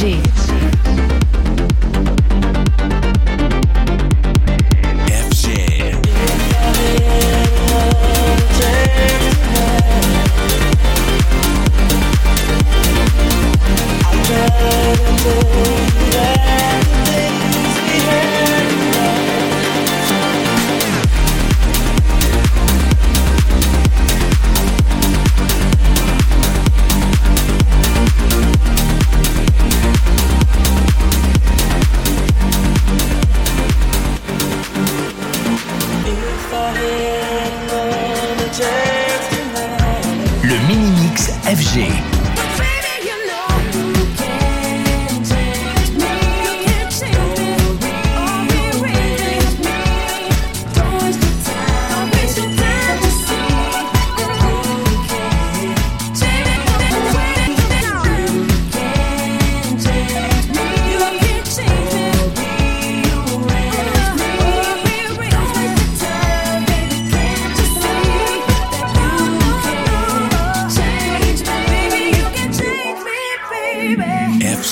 Mini-Mix FG.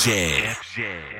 FG. FG.